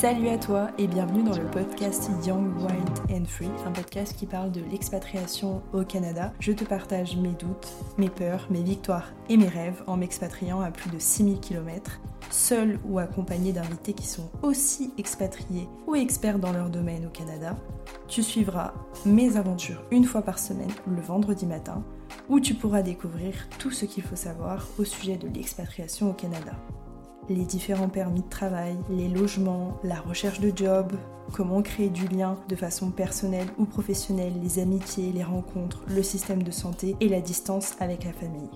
Salut à toi et bienvenue dans le podcast Young, Wild and Free, un podcast qui parle de l'expatriation au Canada. Je te partage mes doutes, mes peurs, mes victoires et mes rêves en m'expatriant à plus de 6000 km, seul ou accompagné d'invités qui sont aussi expatriés ou experts dans leur domaine au Canada. Tu suivras mes aventures une fois par semaine, le vendredi matin, où tu pourras découvrir tout ce qu'il faut savoir au sujet de l'expatriation au Canada les différents permis de travail, les logements, la recherche de job, comment créer du lien de façon personnelle ou professionnelle, les amitiés, les rencontres, le système de santé et la distance avec la famille.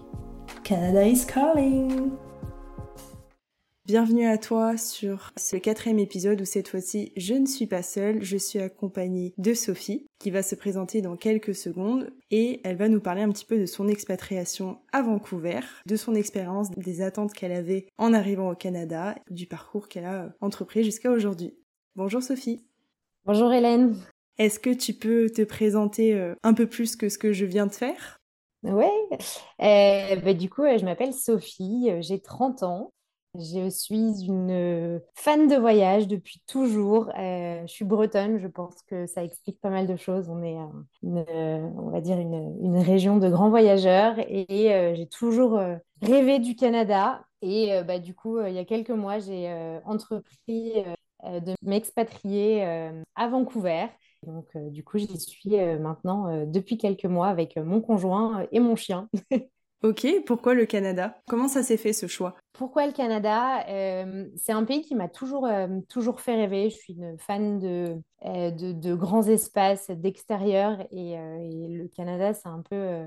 Canada is calling! Bienvenue à toi sur ce quatrième épisode où cette fois-ci je ne suis pas seule, je suis accompagnée de Sophie qui va se présenter dans quelques secondes et elle va nous parler un petit peu de son expatriation à Vancouver, de son expérience, des attentes qu'elle avait en arrivant au Canada, du parcours qu'elle a entrepris jusqu'à aujourd'hui. Bonjour Sophie. Bonjour Hélène. Est-ce que tu peux te présenter euh, un peu plus que ce que je viens de faire? Ouais, euh, bah, du coup, je m'appelle Sophie, euh, j'ai 30 ans. Je suis une euh, fan de voyage depuis toujours. Euh, je suis bretonne, je pense que ça explique pas mal de choses. On est, une, euh, on va dire, une, région de grands voyageurs et, j'ai toujours rêvé du Canada. Et bah, du coup, il y a quelques mois, j'ai entrepris de m'expatrier à Vancouver. Donc, du coup, j'y suis maintenant depuis quelques mois avec mon conjoint et mon chien. Ok, pourquoi le Canada? Comment ça s'est fait ce choix? Pourquoi le Canada? Euh, C'est un pays qui m'a toujours, euh, toujours fait rêver. Je suis une fan de, euh, de, grands espaces, d'extérieur. Et, le Canada, c'est un peu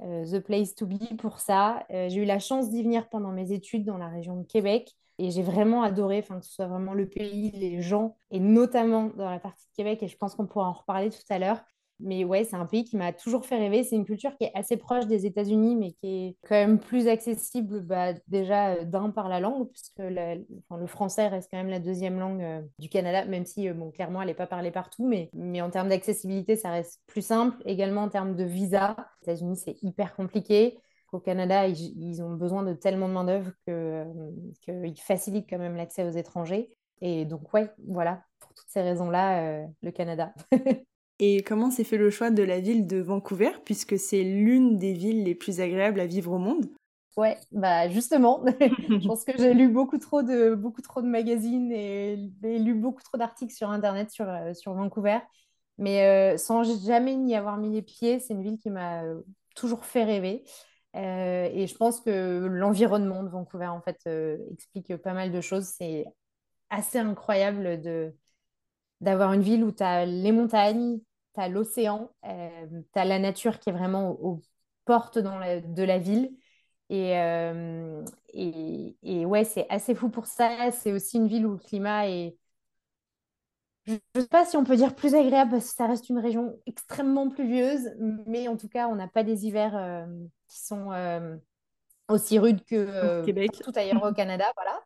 the place to be pour ça. j'ai eu la chance d'y venir pendant mes études dans la région de Québec. Et j'ai vraiment adoré, que ce soit vraiment le pays, les gens, et notamment dans la partie de Québec, et je pense qu'on pourra en reparler tout à l'heure, mais ouais, c'est un pays qui m'a toujours fait rêver. C'est une culture qui est assez proche des États-Unis, mais qui est quand même plus accessible bah, déjà euh, d'un par la langue, puisque le français reste quand même la deuxième langue euh, du Canada, même si, euh, clairement, elle n'est pas parlée partout, mais, mais en termes d'accessibilité, ça reste plus simple. Également en termes de visa, les États-Unis, c'est hyper compliqué. Au Canada, ils, ont besoin de tellement de main-d'œuvre qu'ils facilitent quand même l'accès aux étrangers. Et donc, ouais, voilà, pour toutes ces raisons-là, le Canada. Et comment s'est fait le choix de la ville de Vancouver, puisque c'est l'une des villes les plus agréables à vivre au monde? Ouais, bah justement, je pense que j'ai lu beaucoup trop de beaucoup trop de magazines et, lu beaucoup trop d'articles sur internet sur, euh, sur Vancouver, mais euh, sans jamais n'y avoir mis les pieds, c'est une ville qui m'a euh, toujours fait rêver. et je pense que l'environnement de Vancouver en fait explique pas mal de choses. C'est assez incroyable d'avoir une ville où tu as les montagnes, tu as l'océan, euh, tu as la nature qui est vraiment aux, portes dans de la ville. Et, euh, et, et, ouais, c'est assez fou pour ça. C'est aussi une ville où le climat est, je ne sais pas si on peut dire plus agréable parce que ça reste une région extrêmement pluvieuse, mais en tout cas, on n'a pas des hivers euh, qui sont aussi rudes que tout ailleurs au Canada. Voilà.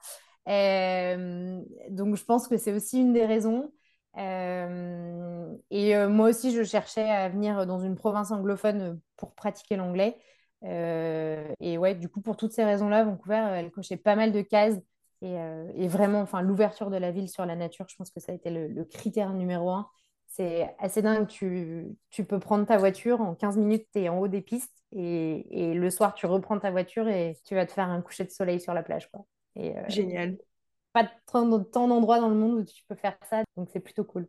donc, je pense que c'est aussi une des raisons. Euh, et euh, moi aussi, je cherchais à venir dans une province anglophone pour pratiquer l'anglais. Euh, et ouais, du coup, pour toutes ces raisons-là, Vancouver, elle cochait pas mal de cases. Et, vraiment, enfin, l'ouverture de la ville sur la nature, je pense que ça a été le, critère numéro un. C'est assez dingue. Tu, tu, peux prendre ta voiture, en 15 minutes, tu es en haut des pistes. Et, le soir, tu reprends ta voiture et tu vas te faire un coucher de soleil sur la plage. Quoi. Génial pas tant d'endroits dans le monde où tu peux faire ça, donc c'est plutôt cool.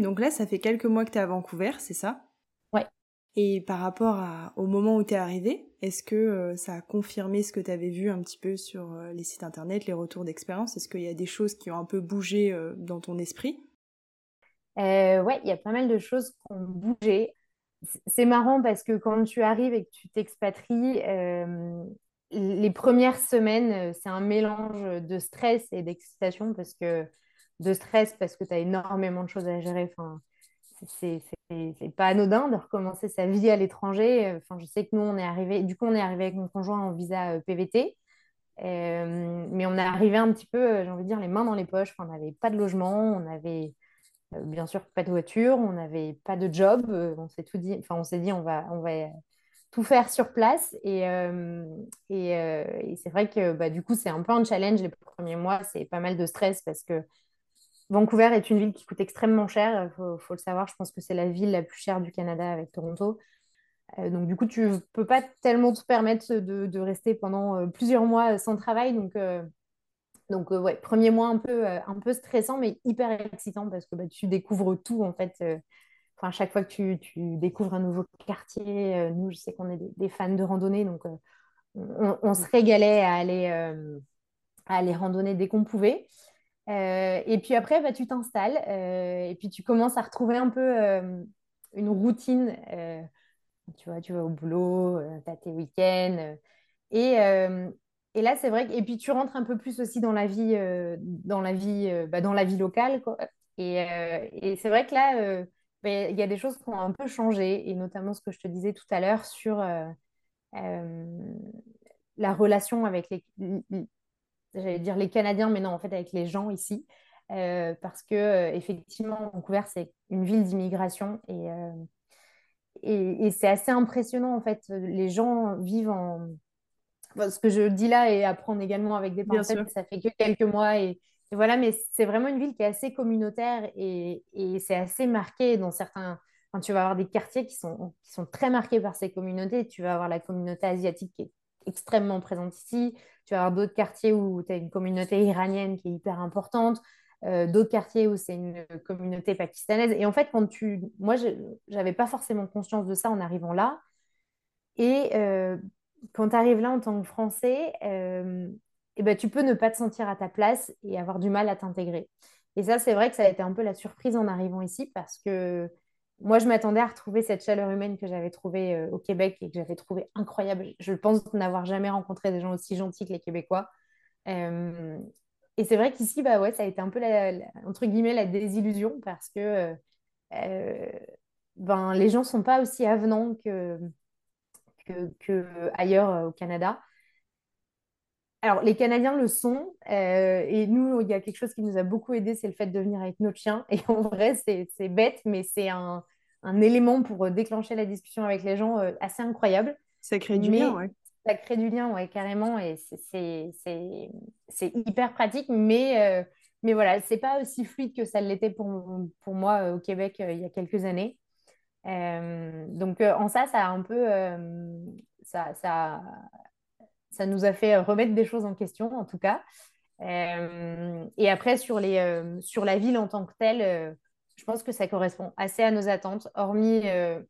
Donc là, ça fait quelques mois que tu es à Vancouver, c'est ça? Ouais. Et par rapport au moment où tu es arrivé, est-ce que euh, ça a confirmé ce que tu avais vu un petit peu sur euh, les sites internet, les retours d'expérience? Est-ce qu'il y a des choses qui ont un peu bougé euh, dans ton esprit? Ouais, il y a pas mal de choses qui ont bougé. C'est marrant parce que quand tu arrives et que tu t'expatries, les premières semaines, euh, c'est un mélange de stress et d'excitation parce que de stress parce que tu as énormément de choses à gérer. Enfin, c'est pas anodin de recommencer sa vie à l'étranger. Enfin, je sais que nous, on est arrivé, du coup, on est arrivé avec mon conjoint en visa euh, PVT. Euh, mais on est arrivé un petit peu, j'ai envie de dire, les mains dans les poches. on n'avait pas de logement, on n'avait bien sûr pas de voiture, on n'avait pas de job. on s'est tout dit, enfin, on s'est dit, on va, on va tout faire sur place. Et, euh, euh, et, c'est vrai que bah, du coup, c'est un peu un challenge les premiers mois. C'est pas mal de stress parce que Vancouver est une ville qui coûte extrêmement cher, il faut, le savoir. Je pense que c'est la ville la plus chère du Canada avec Toronto. Euh, donc, du coup, tu peux pas tellement te permettre de, rester pendant plusieurs mois sans travail. Donc, donc ouais, premier mois un peu, un peu stressant, mais hyper excitant parce que bah, tu découvres tout en fait. Enfin, chaque fois que tu, découvres un nouveau quartier, nous, je sais qu'on est des, fans de randonnée, donc on, se régalait à aller, à aller randonner dès qu'on pouvait. et puis après, bah, tu t'installes et puis tu commences à retrouver un peu une routine tu vois, tu vas au boulot, euh, tu as tes week-ends. Euh, et, euh, et, là, c'est vrai que... Et puis, tu rentres un peu plus aussi dans la vie, dans la vie, bah, dans la vie locale. Quoi. Et, et c'est vrai que là, bah, il y a des choses qui ont un peu changé, et notamment ce que je te disais tout à l'heure sur la relation avec les, j'allais dire les Canadiens, mais non, en fait, avec les gens ici. parce que effectivement, Vancouver, c'est une ville d'immigration et, et, c'est assez impressionnant en fait. Les gens vivent en. ce que je dis là et apprendre également avec des pincettes, ça fait que quelques mois et, voilà, mais c'est vraiment une ville qui est assez communautaire et, c'est assez marqué dans certains. Enfin, tu vas avoir des quartiers qui sont, qui sont très marqués par ces communautés. Tu vas avoir la communauté asiatique qui est extrêmement présente ici. Tu vas avoir d'autres quartiers où tu as une communauté iranienne qui est hyper importante. Euh, d'autres quartiers où c'est une communauté pakistanaise. Et en fait, quand tu... moi, je n'avais pas forcément conscience de ça en arrivant là. Et euh, quand tu arrives là en tant que Français, euh, eh ben, tu peux ne pas te sentir à ta place et avoir du mal à t'intégrer. Et ça, c'est vrai que ça a été un peu la surprise en arrivant ici parce que moi, je m'attendais à retrouver cette chaleur humaine que j'avais trouvée au Québec et que j'avais trouvée incroyable. Je pense n'avoir jamais rencontré des gens aussi gentils que les Québécois. Et c'est vrai qu'ici, bah ouais, ça a été un peu, la, entre guillemets, la désillusion parce que euh, ben, les gens ne sont pas aussi avenants que, que, ailleurs euh, au Canada. Alors, les Canadiens le sont. Euh, et nous, il y a quelque chose qui nous a beaucoup aidé, c'est le fait de venir avec notre chien. Et en vrai, c'est bête, mais c'est un, un, élément pour déclencher la discussion avec les gens assez incroyable. Ça crée du lien, ouais ça crée du lien, ouais, carrément, et c'est hyper pratique, mais, euh, mais voilà, c'est pas aussi fluide que ça l'était pour, pour moi euh, au Québec euh, il y a quelques années. donc en ça, ça a un peu, ça, ça, ça nous a fait remettre des choses en question, en tout cas. et après, sur, les, sur la ville en tant que telle, je pense que ça correspond assez à nos attentes, hormis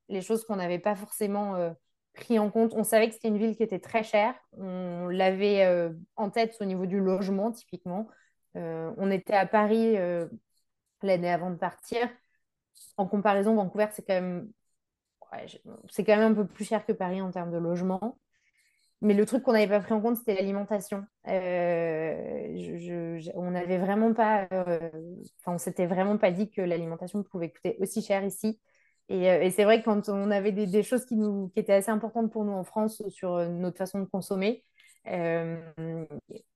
les choses qu'on n'avait pas forcément pris en compte. On savait que c'était une ville qui était très chère. On l'avait euh, en tête au niveau du logement, typiquement. Euh, on était à Paris euh, l'année avant de partir. En comparaison, Vancouver, c'est quand même c'est quand même un peu plus cher que Paris en termes de logement. Mais le truc qu'on n'avait pas pris en compte, c'était l'alimentation. on n'avait vraiment pas, enfin, on s'était vraiment pas dit que l'alimentation pouvait coûter aussi cher ici. Euh, et, c'est vrai que quand on avait des, choses qui, nous, qui étaient assez importantes pour nous en France sur euh, notre façon de consommer, euh,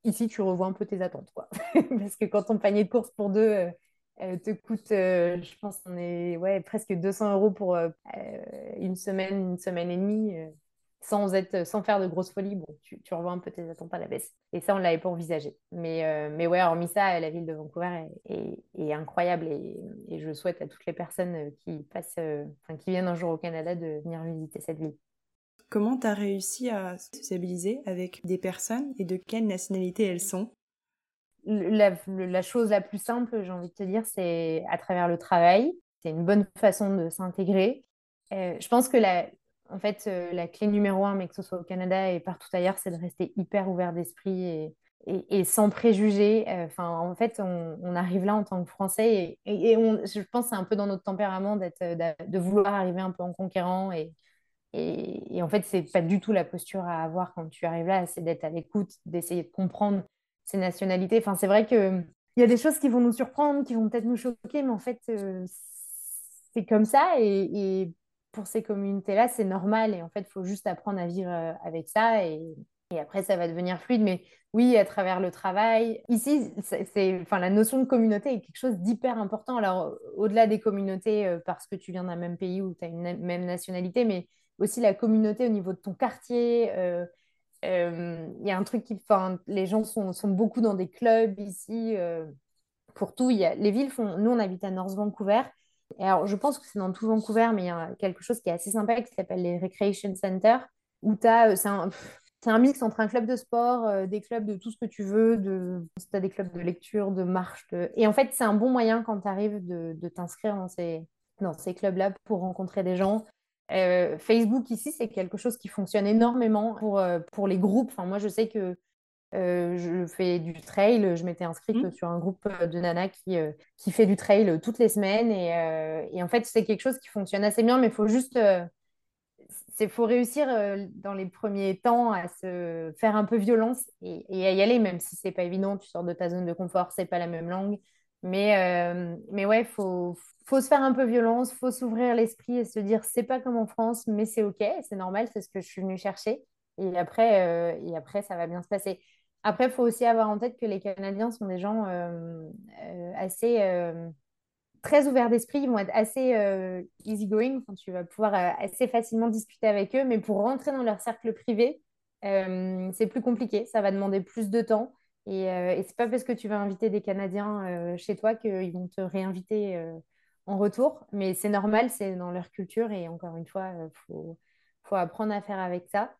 ici, tu revois un peu tes attentes. Parce que quand ton panier de courses pour deux te coûte, je pense, on est ouais, presque 200 euros pour une semaine, une semaine et demie sans, être, sans faire de grosses folies, bon, tu, tu revois un peu tes attentes à la baisse. Et ça, on ne l'avait pas envisagé. Mais, euh, mais ouais, hormis ça, la ville de Vancouver est, est, incroyable et, et, je souhaite à toutes les personnes euh, qui, passent, euh, qui viennent un jour au Canada de venir visiter cette ville. Comment tu as réussi à sociabiliser avec des personnes et de quelle nationalité elles sont? La, la, chose la plus simple, j'ai envie de te dire, c'est à travers le travail. C'est une bonne façon de s'intégrer. je pense que la, en fait, euh, la clé numéro un, mais que ce soit au Canada et partout ailleurs, c'est de rester hyper ouvert d'esprit et, sans préjugés. Euh, enfin, en fait, on, arrive là en tant que Français et, je pense que c'est un peu dans notre tempérament d'être, euh, de vouloir arriver un peu en conquérant et, en fait, c'est pas du tout la posture à avoir quand tu arrives là, c'est d'être à l'écoute, d'essayer de comprendre ces nationalités. Enfin, c'est vrai que il y a des choses qui vont nous surprendre, qui vont peut-être nous choquer, mais en fait, c'est comme ça et, pour ces communautés-là, c'est normal. Et en fait, il faut juste apprendre à vivre euh, avec ça. Et, après, ça va devenir fluide. Mais oui, à travers le travail. Ici, c'est, enfin, la notion de communauté est quelque chose d'hyper important. Alors, au-delà des communautés, euh, parce que tu viens d'un même pays ou tu as une même nationalité, mais aussi la communauté au niveau de ton quartier. Euh, il y a un truc qui. Les gens sont, beaucoup dans des clubs ici pour tout. Y a, les villes font. Nous, on habite à North Vancouver. Alors, je pense que c'est dans tout Vancouver, mais il y a quelque chose qui est assez sympa qui s'appelle les Recreation Center, où tu as. Un, c'est un mix entre un club de sport, euh, des clubs de tout ce que tu veux, de, si des clubs de lecture, de marche. Et en fait, c'est un bon moyen quand tu arrives de, de t'inscrire dans ces, dans ces clubs-là pour rencontrer des gens. Euh, Facebook ici, c'est quelque chose qui fonctionne énormément pour, euh, pour les groupes. Enfin, moi, je sais que je fais du trail. Je m'étais inscrite mmh. sur un groupe de nanas qui, qui fait du trail toutes les semaines. Et, et en fait, c'est quelque chose qui fonctionne assez bien, mais il faut juste il faut réussir euh, dans les premiers temps à se faire un peu violence et, à y aller, même si c'est pas évident, tu sors de ta zone de confort, c'est pas la même langue. Mais, euh, mais ouais, il faut, faut se faire un peu violence, faut s'ouvrir l'esprit et se dire c'est pas comme en France, mais c'est ok, c'est normal, c'est ce que je suis venue chercher. Et après, euh, et après, ça va bien se passer. Après, il faut aussi avoir en tête que les Canadiens sont des gens assez très ouverts d'esprit, ils vont être assez euh, easygoing, tu vas pouvoir euh, assez facilement discuter avec eux, mais pour rentrer dans leur cercle privé, euh, c'est plus compliqué, ça va demander plus de temps. Et, et c'est pas parce que tu vas inviter des Canadiens chez toi qu'ils vont te réinviter en retour, mais c'est normal, c'est dans leur culture. Et encore une fois, il faut, faut apprendre à faire avec ça.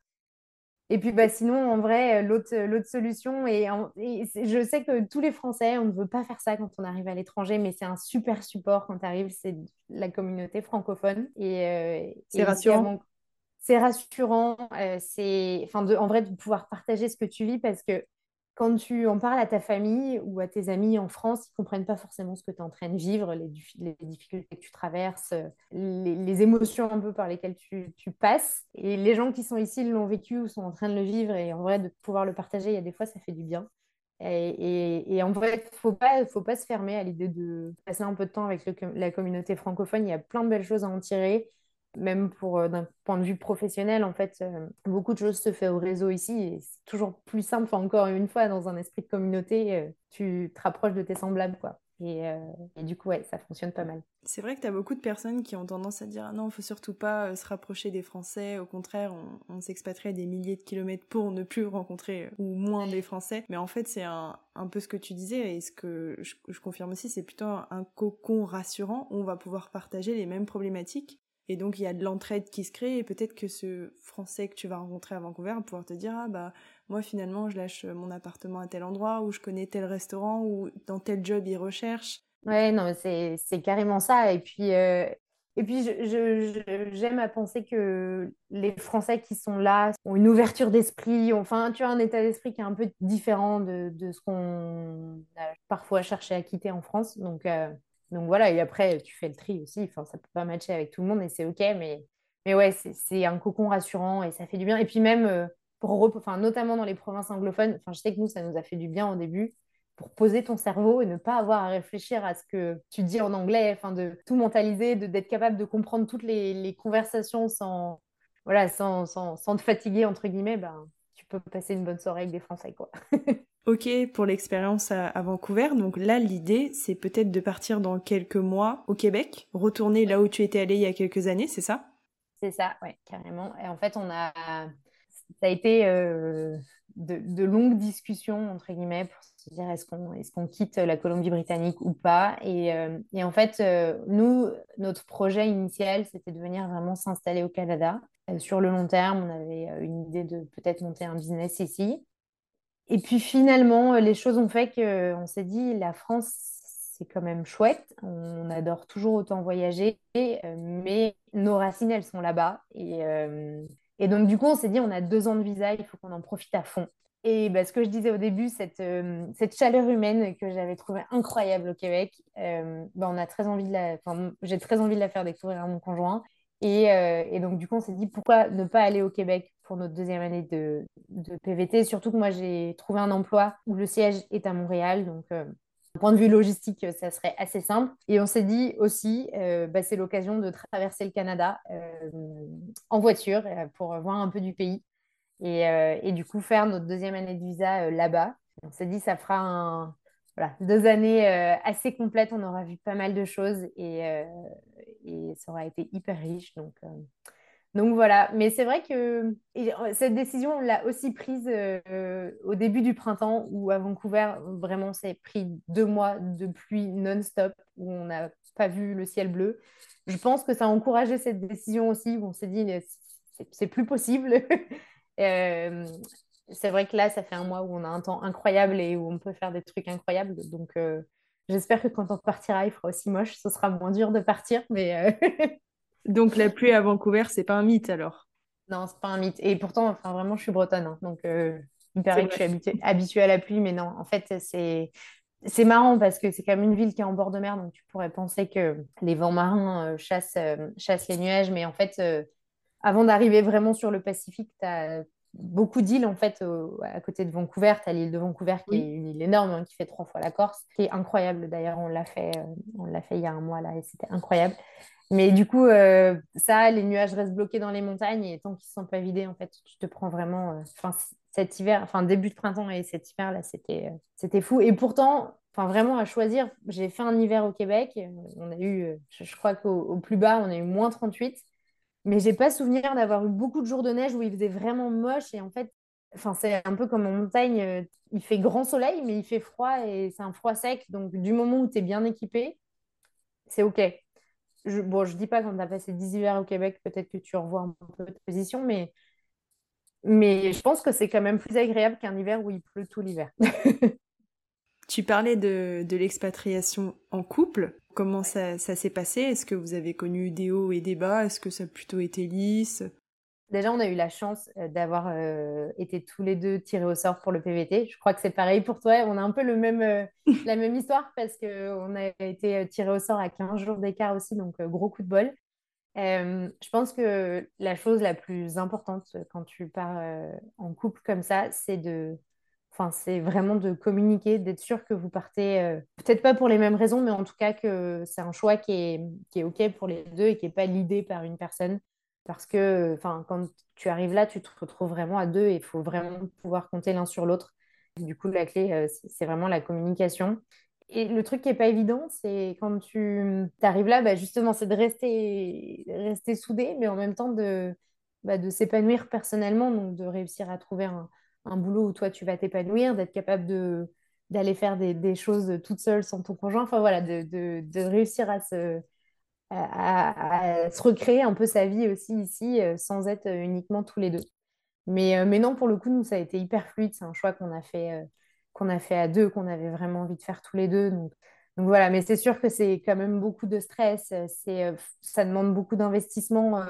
Et puis bah, sinon, en vrai, l'autre, l'autre solution, et, je sais que tous les Français, on ne veut pas faire ça quand on arrive à l'étranger, mais c'est un super support quand tu arrives, c'est la communauté francophone. Et, euh, c'est rassurant. C'est rassurant, euh, c'est enfin en vrai de pouvoir partager ce que tu vis parce que quand tu en parles à ta famille ou à tes amis en France, ils ne comprennent pas forcément ce que tu es en train de vivre, les, difficultés que tu traverses, les, émotions un peu par lesquelles tu, passes. Et les gens qui sont ici l'ont vécu ou sont en train de le vivre. Et en vrai, de pouvoir le partager, il y a des fois, ça fait du bien. Et, en vrai, il faut pas, faut pas se fermer à l'idée de passer un peu de temps avec la communauté francophone. Il y a plein de belles choses à en tirer même pour euh, d'un point de vue professionnel, en fait, euh, beaucoup de choses se font au réseau ici et c'est toujours plus simple. encore une fois, dans un esprit de communauté, euh, tu te rapproches de tes semblables, quoi. Et, du coup, ouais, ça fonctionne pas mal. C'est vrai que tu as beaucoup de personnes qui ont tendance à dire ah non, faut surtout pas se rapprocher des Français. Au contraire, on, s'expatrierait des milliers de kilomètres pour ne plus rencontrer ou moins des Français. Mais en fait, c'est un, peu ce que tu disais et ce que je confirme aussi, c'est plutôt un cocon rassurant où on va pouvoir partager les mêmes problématiques et donc il y a de l'entraide qui se crée et peut-être que ce Français que tu vas rencontrer à Vancouver va pouvoir te dire ah bah moi finalement je lâche mon appartement à tel endroit ou je connais tel restaurant ou dans tel job il recherche. Ouais non c'est c'est carrément ça et puis euh, et puis j'aime à penser que les Français qui sont là ont une ouverture d'esprit enfin tu as un état d'esprit qui est un peu différent de, de ce qu'on a parfois cherché à quitter en France donc euh, donc voilà, et après, tu fais le tri aussi. Enfin, ça peut pas matcher avec tout le monde et c'est OK, mais, mais ouais, c'est un cocon rassurant et ça fait du bien. Et puis même, euh, pour enfin, notamment dans les provinces anglophones, je sais que nous, ça nous a fait du bien au début pour poser ton cerveau et ne pas avoir à réfléchir à ce que tu dis en anglais, enfin, de tout mentaliser, d'être capable de comprendre toutes les, les conversations sans, voilà, sans, sans, sans, te fatiguer, entre guillemets, ben, tu peux passer une bonne soirée avec des Français, quoi. Ok pour l'expérience à, Vancouver. Donc là, l'idée, c'est peut-être de partir dans quelques mois au Québec, retourner là où tu étais allé il y a quelques années, c'est ça? C'est ça, oui, carrément. Et en fait, on a, ça a été euh, de, longues discussions entre guillemets pour se dire est-ce qu'on est qu'on quitte la Colombie-Britannique ou pas? Et, euh, et en fait, euh, nous, notre projet initial, c'était de venir vraiment s'installer au Canada. sur le long terme, on avait une idée de peut-être monter un business ici. Et puis finalement, euh, les choses ont fait qu'on euh, s'est dit, la France, c'est quand même chouette. On adore toujours autant voyager, euh, mais nos racines, elles sont là-bas. Et, et, donc, du coup, on s'est dit, on a deux ans de visa, il faut qu'on en profite à fond. Et bah, ce que je disais au début, cette, cette chaleur humaine que j'avais trouvée incroyable au Québec, bah, on a très envie de la, j'ai très envie de la faire découvrir à mon conjoint. Et, et donc, du coup, on s'est dit, pourquoi ne pas aller au Québec pour notre deuxième année de, PVT. Surtout que moi, j'ai trouvé un emploi où le siège est à Montréal. Donc, euh, d'un point de vue logistique, ça serait assez simple. Et on s'est dit aussi, euh, bah, c'est l'occasion de traverser le Canada euh, en voiture pour voir un peu du pays. Et, du coup, faire notre deuxième année de visa là-bas. On s'est dit, ça fera deux années assez complètes. On aura vu pas mal de choses et, et ça aura été hyper riche. Donc, Donc voilà, mais c'est vrai que cette décision, on l'a aussi prise euh, au début du printemps, où à Vancouver, vraiment, c'est pris deux mois de pluie non-stop, où on n'a pas vu le ciel bleu. Je pense que ça a encouragé cette décision aussi, où on s'est dit, c'est plus possible. Euh, c'est vrai que là, ça fait un mois où on a un temps incroyable et où on peut faire des trucs incroyables. Donc, euh, j'espère que quand on partira, il fera aussi moche. Ce sera moins dur de partir. Mais Donc la pluie à Vancouver, c'est pas un mythe alors? Non, c'est pas un mythe. Et pourtant, enfin, vraiment, je suis bretonne. Hein. donc euh, il paraît que je suis habituée, à la pluie, mais non, en fait, c'est. C'est marrant parce que c'est quand même une ville qui est en bord de mer, donc tu pourrais penser que les vents marins euh, chassent, euh, chassent, les nuages, mais en fait, avant d'arriver vraiment sur le Pacifique, tu as beaucoup d'îles en fait à côté de Vancouver. Tu as l'île de Vancouver qui est une île énorme, hein, qui fait trois fois la Corse, qui est incroyable d'ailleurs. On l'a fait, on l'a fait il y a un mois là et c'était incroyable. Mais du coup, euh, ça, les nuages restent bloqués dans les montagnes et tant qu'ils ne sont pas vidés, en fait, tu te prends vraiment. Euh, enfin, cet hiver, enfin, début de printemps et cet hiver, là, c'était euh, c'était fou. Et pourtant, enfin, vraiment, à choisir, j'ai fait un hiver au Québec. On a eu, je, crois qu'au plus bas, on a eu moins 38. Mais j'ai pas souvenir d'avoir eu beaucoup de jours de neige où il faisait vraiment moche. Et en fait, enfin, c'est un peu comme en montagne, il fait grand soleil, mais il fait froid et c'est un froid sec. Donc, du moment où tu es bien équipé, c'est OK je, bon, je dis pas quand tu as passé 10 hivers au Québec, peut-être que tu revois un peu ta position, mais, je pense que c'est quand même plus agréable qu'un hiver où il pleut tout l'hiver. tu parlais de, de l'expatriation en couple. Comment ça, ça s'est passé? Est-ce que vous avez connu des hauts et des bas? Est-ce que ça a plutôt été lisse? Déjà, on a eu la chance euh, d'avoir euh, été tous les deux tirés au sort pour le PVT. Je crois que c'est pareil pour toi. On a un peu le même, euh, la même histoire parce qu'on a été tirés au sort à 15 jours d'écart aussi, donc gros coup de bol. je pense que la chose la plus importante quand tu pars en couple comme ça, c'est de, enfin, c'est vraiment de communiquer, d'être sûr que vous partez, peut-être pas pour les mêmes raisons, mais en tout cas que c'est un choix qui est, qui est OK pour les deux et qui n'est pas l'idée par une personne. Parce que quand tu arrives là, tu te retrouves vraiment à deux et il faut vraiment pouvoir compter l'un sur l'autre. Du coup, la clé, euh, c'est vraiment la communication. Et le truc qui n'est pas évident, c'est quand tu arrives là, bah, justement, c'est de rester, rester soudé, mais en même temps de, bah, de s'épanouir personnellement, donc de réussir à trouver un, un boulot où toi, tu vas t'épanouir, d'être capable de d'aller faire des, des, choses toute seule sans ton conjoint, enfin voilà, de, de, réussir à se, à, se recréer un peu sa vie aussi ici euh, sans être euh, uniquement tous les deux. Mais, euh, mais non, pour le coup, nous, ça a été hyper fluide. C'est un choix qu'on a fait, qu'on a fait à deux, qu'on avait vraiment envie de faire tous les deux. Donc, donc voilà, mais c'est sûr que c'est quand même beaucoup de stress. C'est, ça demande beaucoup d'investissement.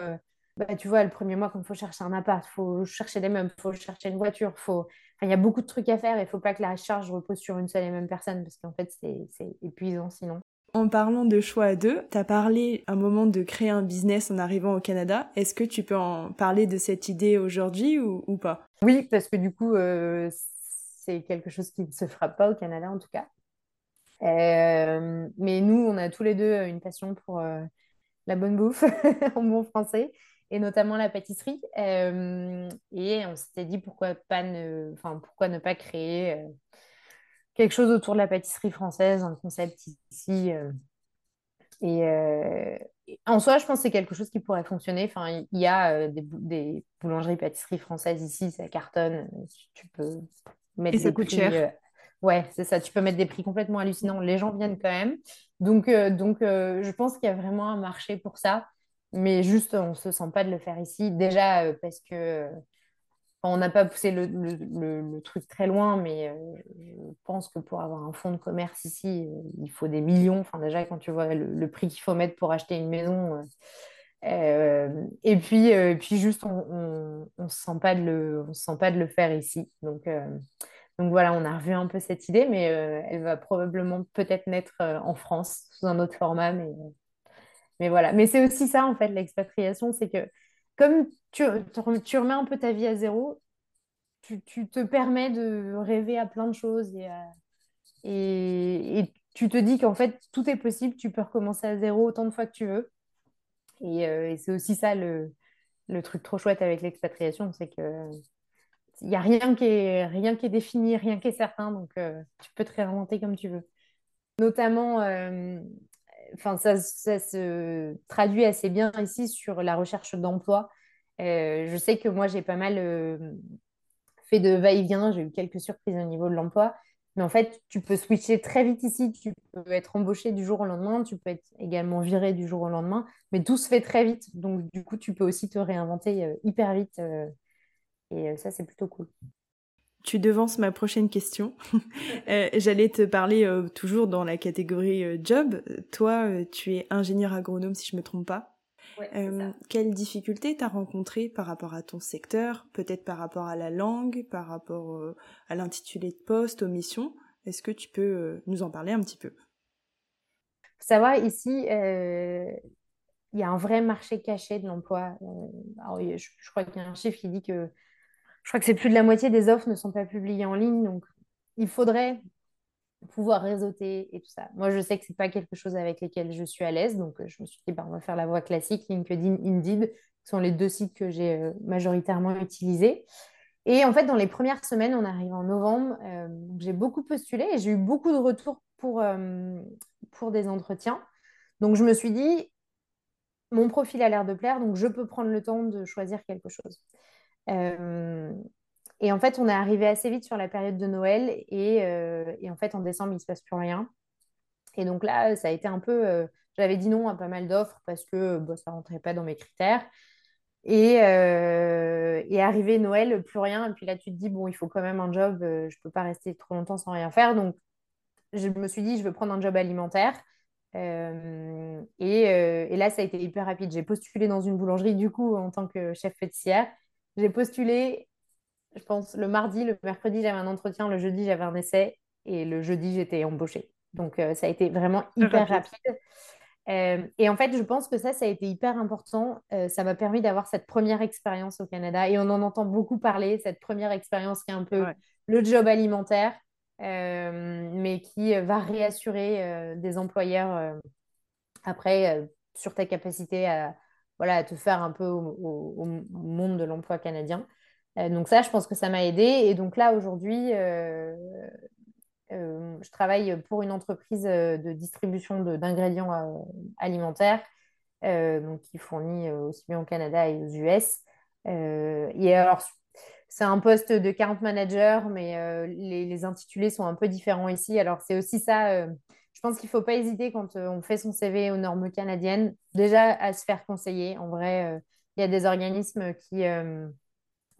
Bah, tu vois, le premier mois, quand il faut chercher un appart, il faut chercher des meubles, il faut chercher une voiture, faut... il y a beaucoup de trucs à faire. Il ne faut pas que la charge repose sur une seule et même personne parce qu'en fait, c'est épuisant sinon. En parlant de choix à deux, tu as parlé un moment de créer un business en arrivant au Canada. Est-ce que tu peux en parler de cette idée aujourd'hui ou, pas? Oui, parce que du coup, euh, c'est quelque chose qui ne se fera pas au Canada en tout cas. Euh, mais nous, on a tous les deux une passion pour euh, la bonne bouffe en bon français et notamment la pâtisserie. et on s'était dit pourquoi, pas ne... enfin, pourquoi ne pas créer quelque chose autour de la pâtisserie française, un concept ici. Euh, euh, et en soi, je pense que c'est quelque chose qui pourrait fonctionner. Enfin, il y a euh, des, boulangeries, pâtisseries françaises ici, ça cartonne. Tu peux mettre et ça coûte cher. ouais, c'est ça. Tu peux mettre des prix complètement hallucinants. Les gens viennent quand même. Donc, donc je pense qu'il y a vraiment un marché pour ça. Mais juste, on ne se sent pas de le faire ici. Déjà parce que on n'a pas poussé le, truc très loin, mais euh, je pense que pour avoir un fonds de commerce ici, euh, il faut des millions. Enfin, déjà, quand tu vois le, prix qu'il faut mettre pour acheter une maison. Euh, et puis, puis juste, on ne se sent pas de le, on se sent pas de le faire ici. Donc, donc voilà, on a revu un peu cette idée, mais elle va probablement peut-être naître en France sous un autre format. Mais, mais voilà. Mais c'est aussi ça, en fait, l'expatriation, c'est que comme tu, tu, remets un peu ta vie à zéro, tu, te permets de rêver à plein de choses et, et, tu te dis qu'en fait, tout est possible, tu peux recommencer à zéro autant de fois que tu veux. Et, euh, c'est aussi ça le, truc trop chouette avec l'expatriation, c'est que il n'y a rien qui, est, rien qui est défini, rien qui est certain, donc euh, tu peux te réinventer comme tu veux. Notamment, euh, enfin, ça, se traduit assez bien ici sur la recherche d'emploi. je sais que moi, j'ai pas mal fait de va-et-vient, j'ai eu quelques surprises au niveau de l'emploi. Mais en fait, tu peux switcher très vite ici. Tu peux être embauché du jour au lendemain. Tu peux être également viré du jour au lendemain. Mais tout se fait très vite. Donc, du coup, tu peux aussi te réinventer euh, hyper vite. Euh, et euh, ça, c'est plutôt cool. Tu devances ma prochaine question. J'allais te parler toujours dans la catégorie job. Toi, tu es ingénieur agronome, si je ne me trompe pas. Euh, quelles difficultés t'as rencontrées par rapport à ton secteur, peut-être par rapport à la langue, par rapport euh, à l'intitulé de poste, aux missions? Est-ce que tu peux euh, nous en parler un petit peu? Faut savoir ici, il y a un vrai marché caché de l'emploi. Je, je, crois qu'il y a un chiffre qui dit que je crois que c'est plus de la moitié des offres ne sont pas publiées en ligne, donc il faudrait pouvoir réseauter et tout ça. Moi, je sais que c'est pas quelque chose avec lesquels je suis à l'aise, donc euh, je me suis dit, bah, on va faire la voie classique, LinkedIn, Indeed, qui sont les deux sites que j'ai euh, majoritairement utilisés. Et en fait, dans les premières semaines, on arrive en novembre, euh, j'ai beaucoup postulé et j'ai eu beaucoup de retours pour, pour des entretiens. Donc, je me suis dit, mon profil a l'air de plaire, donc je peux prendre le temps de choisir quelque chose. Et en fait, on est arrivé assez vite sur la période de Noël et, euh, en fait, en décembre, il ne se passe plus rien. Et donc là, ça a été un peu. Euh, j'avais dit non à pas mal d'offres parce que bah, ça ne rentrait pas dans mes critères. Et, euh, arrivé Noël, plus rien. Et puis là, tu te dis, bon, il faut quand même un job. je ne peux pas rester trop longtemps sans rien faire. Donc, je me suis dit, je veux prendre un job alimentaire. et, et, là, ça a été hyper rapide. J'ai postulé dans une boulangerie, du coup, en tant que chef pâtissière. J'ai postulé je pense, le mardi, le mercredi, j'avais un entretien, le jeudi, j'avais un essai, et le jeudi, j'étais embauchée. Donc, euh, ça a été vraiment hyper rapide. Euh, et en fait, je pense que ça, ça a été hyper important. Euh, ça m'a permis d'avoir cette première expérience au Canada. Et on en entend beaucoup parler, cette première expérience qui est un peu le job alimentaire, mais qui va réassurer des employeurs après sur ta capacité à, voilà, à te faire un peu au monde de l'emploi canadien. Euh, donc ça, je pense que ça m'a aidé. Et donc là, aujourd'hui, euh, euh, je travaille pour une entreprise de distribution d'ingrédients alimentaires donc qui fournit aussi bien au Canada et aux US. et alors, c'est un poste de 40 manager, mais les, intitulés sont un peu différents ici. Alors, c'est aussi ça. Je pense qu'il ne faut pas hésiter quand on fait son CV aux normes canadiennes, déjà à se faire conseiller. En vrai, il y a des organismes qui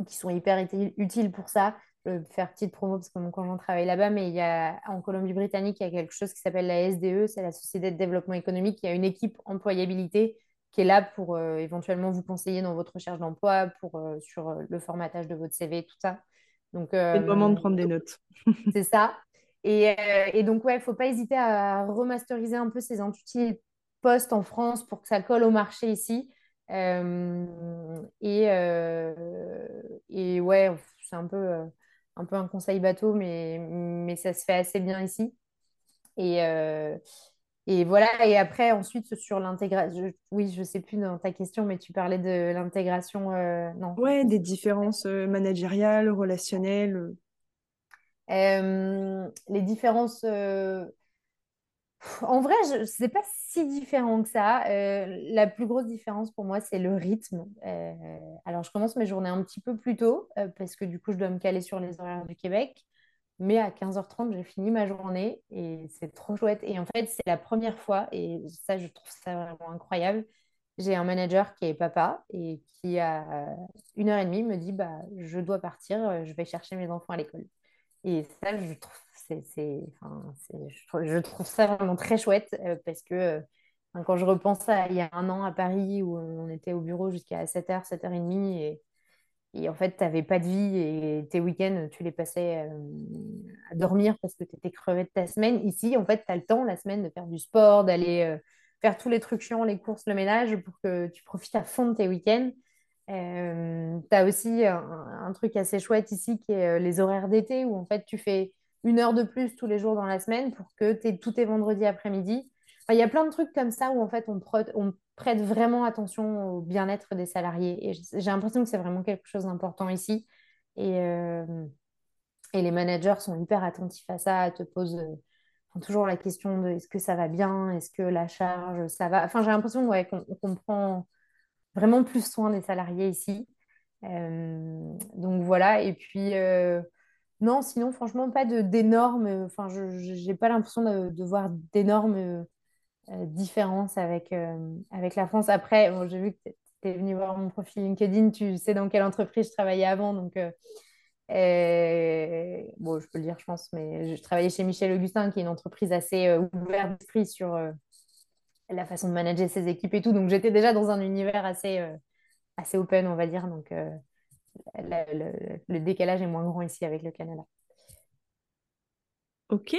qui sont hyper utiles pour ça. Je vais faire petite promo parce que mon conjoint travaille là-bas, mais il y a en Colombie-Britannique, il y a quelque chose qui s'appelle la SDE, c'est la Société de développement économique. Il y a une équipe employabilité qui est là pour euh, éventuellement vous conseiller dans votre recherche d'emploi, pour euh, sur euh, le formatage de votre CV, tout ça. Donc, c'est le moment de prendre des notes. c'est ça. Et, et, donc, ouais, il ne faut pas hésiter à remasteriser un peu ces intitulés postes en France pour que ça colle au marché ici. Euh, et, euh, et ouais, c'est un peu, euh, un peu un conseil bateau, mais, mais ça se fait assez bien ici. Et, et voilà, et après, ensuite, sur l'intégration, oui, je sais plus dans ta question, mais tu parlais de l'intégration, non. Ouais, des différences managériales, relationnelles. Les différences, en vrai, ce n'est pas si différent que ça. Euh, la plus grosse différence pour moi, c'est le rythme. Euh, alors, je commence mes journées un petit peu plus tôt euh, parce que du coup, je dois me caler sur les horaires du Québec. Mais à 15h30, j'ai fini ma journée et c'est trop chouette. Et en fait, c'est la première fois, et ça, je trouve ça vraiment incroyable. J'ai un manager qui est papa et qui, à une heure et demie, me dit bah, Je dois partir, je vais chercher mes enfants à l'école. Et ça, je trouve c'est, je, trouve ça vraiment très chouette euh, parce que euh, quand je repense à il y a un an à Paris où on était au bureau jusqu'à 7h, 7h30 et, et en fait, tu n'avais pas de vie et tes week-ends, tu les passais euh, à dormir parce que tu étais crevé de ta semaine. Ici, en fait, tu as le temps la semaine de faire du sport, d'aller faire tous les trucs chiants, les courses, le ménage pour que tu profites à fond de tes week-ends. Tu as aussi un, truc assez chouette ici qui est les horaires d'été où en fait tu fais une heure de plus tous les jours dans la semaine pour que tu tout est vendredi après-midi. il y a plein de trucs comme ça où en fait on, prête vraiment attention au bien-être des salariés. J'ai l'impression que c'est vraiment quelque chose d'important ici. Et, euh, les managers sont hyper attentifs à ça, te posent euh, toujours la question de est-ce que ça va bien, est-ce que la charge, ça va? Enfin, j'ai l'impression ouais, qu'on prend, vraiment plus soin des salariés ici. donc voilà, et puis non, sinon franchement pas d'énormes, enfin je n'ai pas l'impression de, voir d'énormes différences avec, avec la France. Après, j'ai vu que tu es venu voir mon profil LinkedIn, tu sais dans quelle entreprise je travaillais avant, donc. Bon, je peux le dire, je pense, mais je travaillais chez Michel Augustin, qui est une entreprise assez euh, ouverte d'esprit sur euh, la façon de manager ses équipes et tout. Donc, j'étais déjà dans un univers assez, euh, assez open, on va dire. Donc, le, le, décalage est moins grand ici avec le Canada. Ok,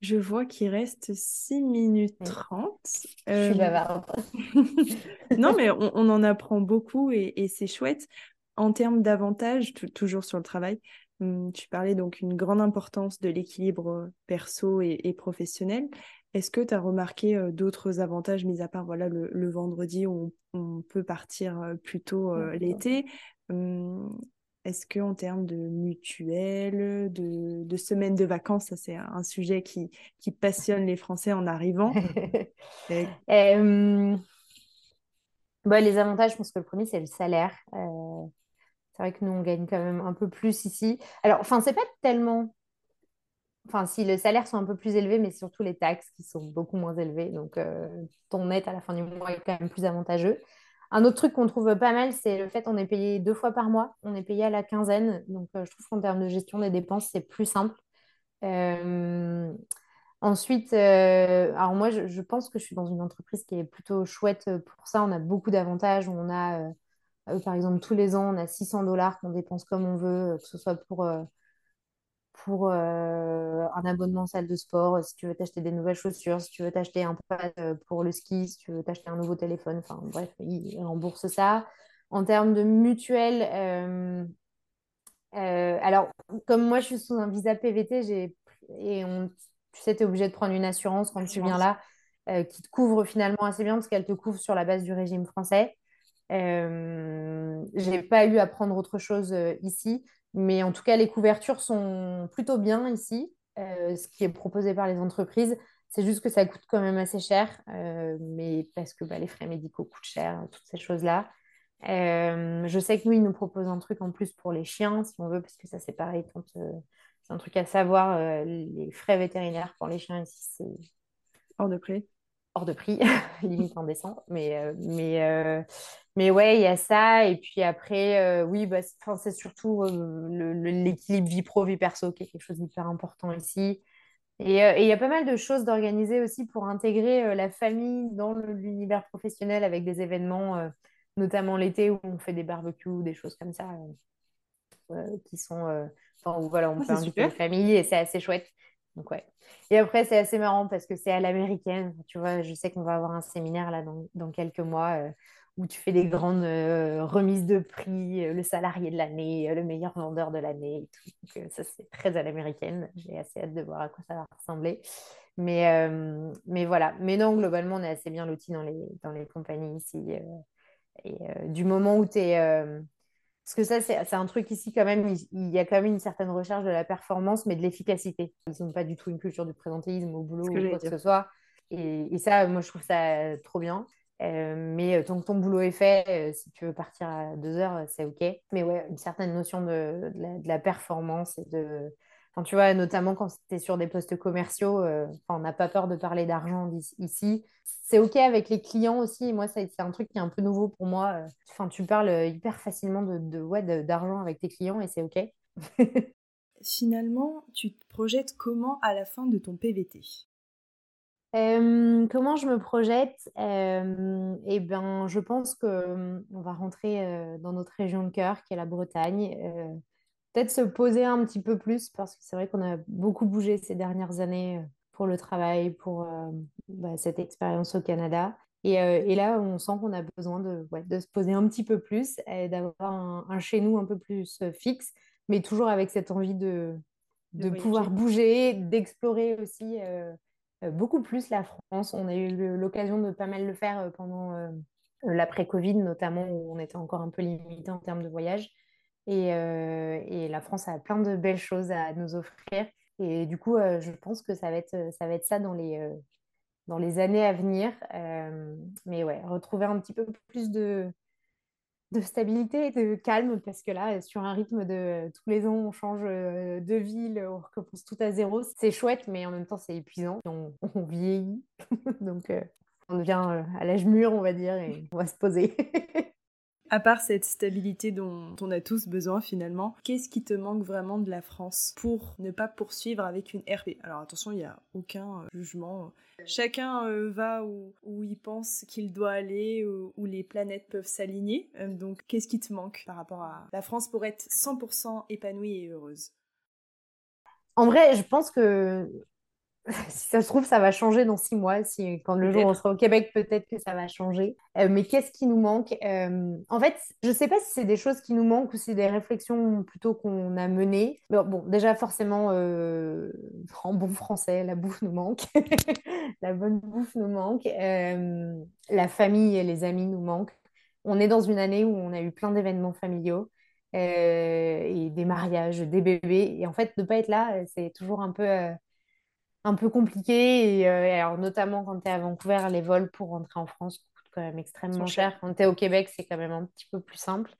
je vois qu'il reste 6 minutes 30. Je suis bavarde. non, mais on, on, en apprend beaucoup et, et c'est chouette. En termes d'avantages, toujours sur le travail, hum, tu parlais donc une grande importance de l'équilibre euh, perso et, professionnel. Est-ce que tu as remarqué euh, d'autres avantages, mis à part voilà, le, vendredi où on, peut partir plus tôt l'été? Hum, Est-ce qu'en termes de mutuelle, de, semaines de vacances, ça c'est un sujet qui, qui, passionne les Français en arrivant? Bah, Les avantages, je pense que le premier, c'est le salaire. C'est vrai que nous, on gagne quand même un peu plus ici. Alors, enfin, c'est pas tellement. Enfin, si les salaires sont un peu plus élevés, mais surtout les taxes qui sont beaucoup moins élevées. Donc, euh, ton net à la fin du mois est quand même plus avantageux. Un autre truc qu'on trouve pas mal, c'est le fait qu'on est payé deux fois par mois. On est payé à la quinzaine. Donc, euh, je trouve qu'en termes de gestion des dépenses, c'est plus simple. Euh, ensuite, alors moi, je, je, pense que je suis dans une entreprise qui est plutôt chouette pour ça. On a beaucoup d'avantages. On a par exemple, tous les ans, on a 600 dollars qu'on dépense comme on veut, que ce soit pour, euh, pour un abonnement salle de sport, si tu veux t'acheter des nouvelles chaussures, si tu veux t'acheter un pad pour le ski, si tu veux t'acheter un nouveau téléphone. Enfin, bref, ils remboursent ça. En termes de mutuelle, alors, comme moi, je suis sous un visa PVT, et on, tu sais, tu es obligé de prendre une assurance quand tu viens là, qui te couvre finalement assez bien parce qu'elle te couvre sur la base du régime français. Euh, j'ai pas eu à prendre autre chose euh, ici, mais en tout cas, les couvertures sont plutôt bien ici, euh, ce qui est proposé par les entreprises. C'est juste que ça coûte quand même assez cher, mais parce que bah, les frais médicaux coûtent cher, toutes ces choses-là. je sais que nous, ils nous proposent un truc en plus pour les chiens, si on veut, parce que ça, c'est pareil. c'est un truc à savoir, les frais vétérinaires pour les chiens ici, c'est hors de prix hors de prix, limite en décembre. Mais, mais, mais ouais, il y a ça. Et puis après, euh, oui, bah, c'est surtout euh, l'équilibre vie pro, vie perso qui est quelque chose d'hyper important ici. Euh, et il y a pas mal de choses d'organiser aussi pour intégrer la famille dans l'univers professionnel avec des événements, notamment l'été où on fait des barbecues, des choses comme ça, qui sont. Enfin, où voilà, on ah, peut inviter les familles et c'est assez chouette. Et après, c'est assez marrant parce que c'est à l'américaine. Tu vois, je sais qu'on va avoir un séminaire là dans, dans quelques mois où tu fais des grandes euh, remises de prix, euh, le salarié de l'année, euh, le meilleur vendeur de l'année. Donc, ça, c'est très à l'américaine. J'ai assez hâte de voir à quoi ça va ressembler. Mais, mais voilà. Mais non, globalement, on est assez bien lotis dans les, dans les compagnies ici. et du moment où tu es. Parce que ça, c'est un truc ici quand même, il, y a quand même une certaine recherche de la performance, mais de l'efficacité. Ils n'ont pas du tout une culture du présentéisme au boulot ou quoi que ce soit. Et, et, ça, moi, je trouve ça trop bien. Euh, mais euh, tant que ton boulot est fait, euh, si tu veux partir à deux heures, c'est OK. Mais ouais, une certaine notion de, de, la, performance et de. Enfin, tu vois, notamment quand es sur des postes commerciaux, on n'a pas peur de parler d'argent ici. C'est OK avec les clients aussi. Moi, c'est un truc qui est un peu nouveau pour moi. Enfin, tu parles hyper facilement de, de ouais, d'argent avec tes clients et c'est OK. Finalement, tu te projettes comment à la fin de ton PVT comment je me projette? Eh ben, je pense que on va rentrer dans notre région de cœur, qui est la Bretagne. Peut-être se poser un petit peu plus, parce que c'est vrai qu'on a beaucoup bougé ces dernières années pour le travail, pour bah, cette expérience au Canada. Et, là, on sent qu'on a besoin de, de, se poser un petit peu plus et d'avoir un, un, chez nous un peu plus fixe, mais toujours avec cette envie de, de, pouvoir bouger, d'explorer aussi euh, beaucoup plus la France. On a eu l'occasion de pas mal le faire euh, pendant euh, l'après-Covid, notamment où on était encore un peu limité en termes de voyage. Et, et, la France a plein de belles choses à nous offrir. Et du coup, je pense que ça va être être ça dans, les, années à venir. mais ouais, retrouver un petit peu plus de, stabilité et de calme parce que là, sur un rythme de tous les ans, on change de ville, on recommence tout à zéro. C'est chouette, mais en même temps, c'est épuisant. On vieillit, donc on devient à l'âge mûr, on va dire, et on va se poser. À part cette stabilité dont on a tous besoin finalement, qu'est-ce qui te manque vraiment de la France pour ne pas poursuivre avec une RP Alors attention, il n'y a aucun euh, jugement. Chacun euh, va où, il pense qu'il doit aller, où, les planètes peuvent s'aligner. Euh, donc qu'est-ce qui te manque par rapport à la France pour être 100% épanouie et heureuse? En vrai, je pense que si ça se trouve, ça va changer dans six mois. Si, quand le jour où on sera au Québec, peut-être que ça va changer. Euh, mais qu'est-ce qui nous manque euh, En fait, je ne sais pas si c'est des choses qui nous manquent ou si c'est des réflexions plutôt qu'on a menées. Mais bon, déjà, forcément, euh, en bon français, la bouffe nous manque. la bonne bouffe nous manque. la famille et les amis nous manquent. On est dans une année où on a eu plein d'événements familiaux. et des mariages, des bébés. Et en fait, de ne pas être là, c'est toujours un peu un peu compliqué. Et, euh, alors, notamment quand tu es à Vancouver, les vols pour rentrer en France coûtent quand même extrêmement cher. Quand tu es au Québec, c'est quand même un petit peu plus simple.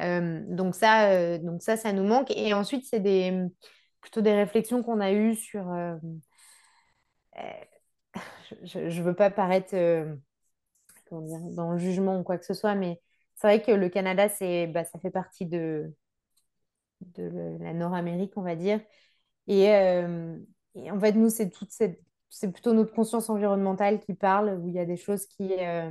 Euh, donc, ça, euh, donc ça, ça nous manque. Et ensuite, c'est des, plutôt des réflexions qu'on a eues sur... je ne veux pas paraître dans le jugement ou quoi que ce soit, mais c'est vrai que le Canada, c'est, bah, ça fait partie de, de la Nord-Amérique, on va dire. Et, et en fait, nous, c'est plutôt notre conscience environnementale qui parle, où il y a des choses qui, euh,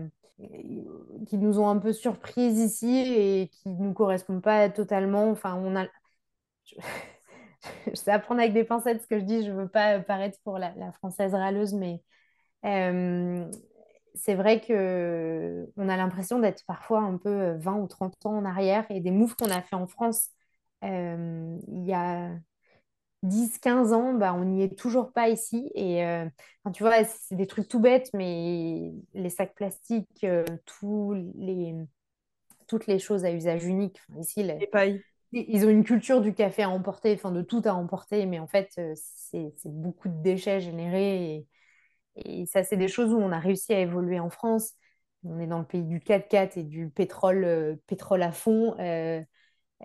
qui nous ont un peu surprises ici et qui ne nous correspondent pas totalement. Enfin, on a... Je... sais apprendre avec des pincettes ce que je dis, je ne veux pas paraître pour la, française râleuse, mais euh, c'est vrai que on a l'impression d'être parfois un peu 20 ou 30 ans en arrière et des moves qu'on a fait en France euh, il y a 10, 15 ans, bah, on n'y est toujours pas ici. Et euh, tu vois, c'est des trucs tout bêtes, mais les sacs plastiques, euh, tous les, toutes les choses à usage unique, ici, les, pailles. Ils ont une culture du café à emporter, enfin de tout à emporter, mais en fait, euh, c'est beaucoup de déchets générés. Et, et ça, c'est des choses où on a réussi à évoluer en France. On est dans le pays du 4x4 et du pétrole, pétrole à fond. Euh,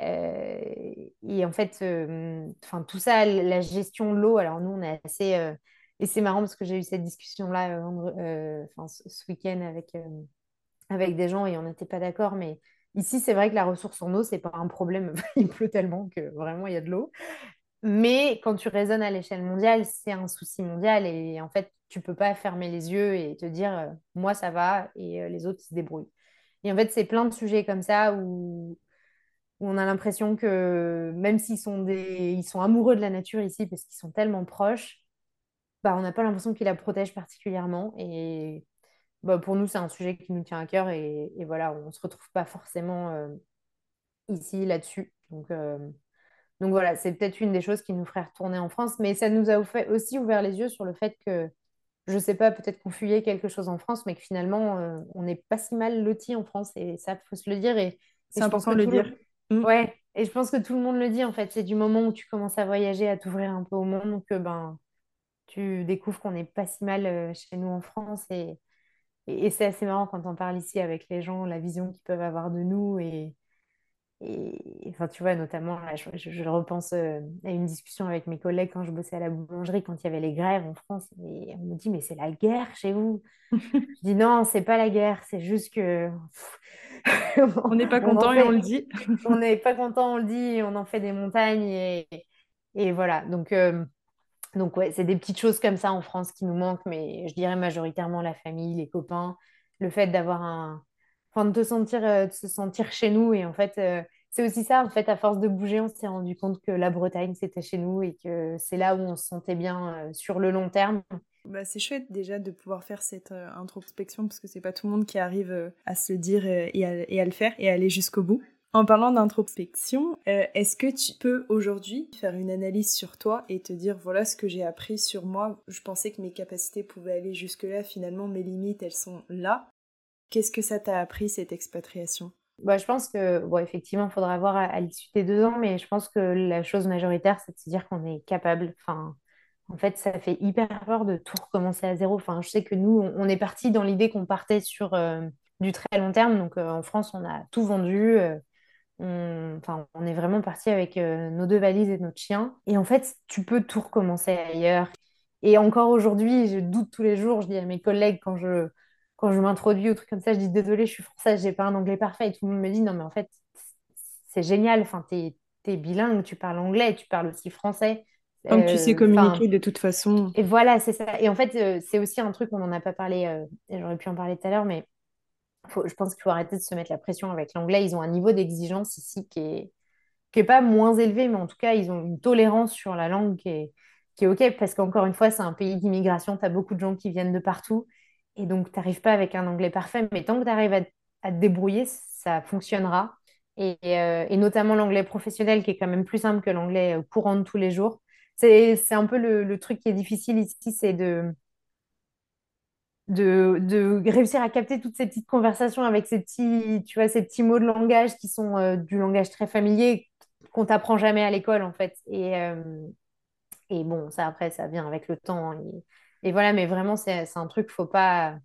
et en fait, euh, enfin tout ça, la gestion de l'eau, alors nous, on est assez... Euh, et c'est marrant parce que j'ai eu cette discussion-là ce week-end avec, avec des gens et on n'était pas d'accord, mais Ici, c'est vrai que la ressource en eau, c'est pas un problème. il pleut tellement que vraiment, il y a de l'eau. Mais quand tu raisonnes à l'échelle mondiale, c'est un souci mondial. Et en fait, tu peux pas fermer les yeux et te dire, moi, ça va et les autres, ils se débrouillent. Et en fait, c'est plein de sujets comme ça où on a l'impression que même s'ils sont, des... ils sont amoureux de la nature ici parce qu'ils sont tellement proches, bah, on n'a pas l'impression qu'ils la protègent particulièrement. Et bah, pour nous, c'est un sujet qui nous tient à cœur et, voilà, on ne se retrouve pas forcément euh, ici là-dessus. Donc, euh, donc voilà, c'est peut-être une des choses qui nous ferait retourner en France, mais ça nous a aussi ouvert les yeux sur le fait que, je ne sais pas, peut-être qu'on fuyait quelque chose en France, mais que finalement, euh, on n'est pas si mal loti en France et ça, il faut se le dire. Et, c'est important de le dire. Mm. Ouais, et je pense que tout le monde le dit en fait. C'est du moment où tu commences à voyager, à t'ouvrir un peu au monde, que ben, tu découvres qu'on n'est pas si mal euh, chez nous en France. Et, et, c'est assez marrant quand on parle ici avec les gens, la vision qu'ils peuvent avoir de nous. Et, et enfin, tu vois, notamment, je, repense euh, à une discussion avec mes collègues quand je bossais à la boulangerie, quand il y avait les grèves en France. Et on me dit, mais c'est la guerre chez vous. je dis, non, c'est pas la guerre, c'est juste que on n'est pas content et on le dit. on n'est pas content, on le dit, on en fait des montagnes et, et voilà. Donc, euh, donc ouais, c'est des petites choses comme ça en France qui nous manquent, mais je dirais majoritairement la famille, les copains, le fait d'avoir un, enfin de te sentir, euh, se sentir chez nous et en fait. Euh, c'est aussi ça, en fait, à force de bouger, on s'est rendu compte que la Bretagne, c'était chez nous et que c'est là où on se sentait bien sur le long terme. Bah, c'est chouette déjà de pouvoir faire cette euh, introspection parce que c'est pas tout le monde qui arrive euh, à se le dire euh, et, à, le faire et à aller jusqu'au bout. En parlant d'introspection, est-ce que tu peux aujourd'hui faire une analyse sur toi et te dire voilà ce que j'ai appris sur moi? Je pensais que mes capacités pouvaient aller jusque-là, finalement mes limites elles sont là. Qu'est-ce que ça t'a appris cette expatriation? Bah, je pense que, bon, effectivement, il faudra voir à, l'issue des deux ans, mais je pense que la chose majoritaire, c'est de se dire qu'on est capable, enfin, en fait, ça fait hyper peur de tout recommencer à zéro. Enfin, je sais que nous, on, est parti dans l'idée qu'on partait sur du très long terme. Donc, en France, on a tout vendu. On, enfin, on est vraiment parti avec nos deux valises et notre chien. Et en fait, tu peux tout recommencer ailleurs. Et encore aujourd'hui, je doute tous les jours. Je dis à mes collègues quand je, quand je m'introduis ou truc comme ça, je dis désolé, je suis française, j'ai pas un anglais parfait. Et tout le monde me dit non, mais en fait, c'est génial. Enfin, t'es es bilingue, tu parles anglais, tu parles aussi français. Tant tu sais euh, communiquer de toute façon. Et voilà, c'est ça. Et en fait, euh, c'est aussi un truc, on n'en a pas parlé, euh, j'aurais pu en parler tout à l'heure, mais je pense qu'il faut arrêter de se mettre la pression avec l'anglais. Ils ont un niveau d'exigence ici qui est, qui est pas moins élevé, mais en tout cas, ils ont une tolérance sur la langue qui est, qui est OK, parce qu'encore une fois, c'est un pays d'immigration, tu as beaucoup de gens qui viennent de partout, et donc tu n'arrives pas avec un anglais parfait, mais tant que tu arrives à, te débrouiller, ça fonctionnera. Et, euh, et notamment l'anglais professionnel, qui est quand même plus simple que l'anglais euh, courant de tous les jours. C'est un peu le, truc qui est difficile ici, c'est de, de, réussir à capter toutes ces petites conversations avec ces petits, tu vois, ces petits mots de langage qui sont euh, du langage très familier qu'on t'apprend jamais à l'école, en fait. Et, et bon, ça après, ça vient avec le temps. Et, voilà, mais vraiment, c'est un truc, faut pas,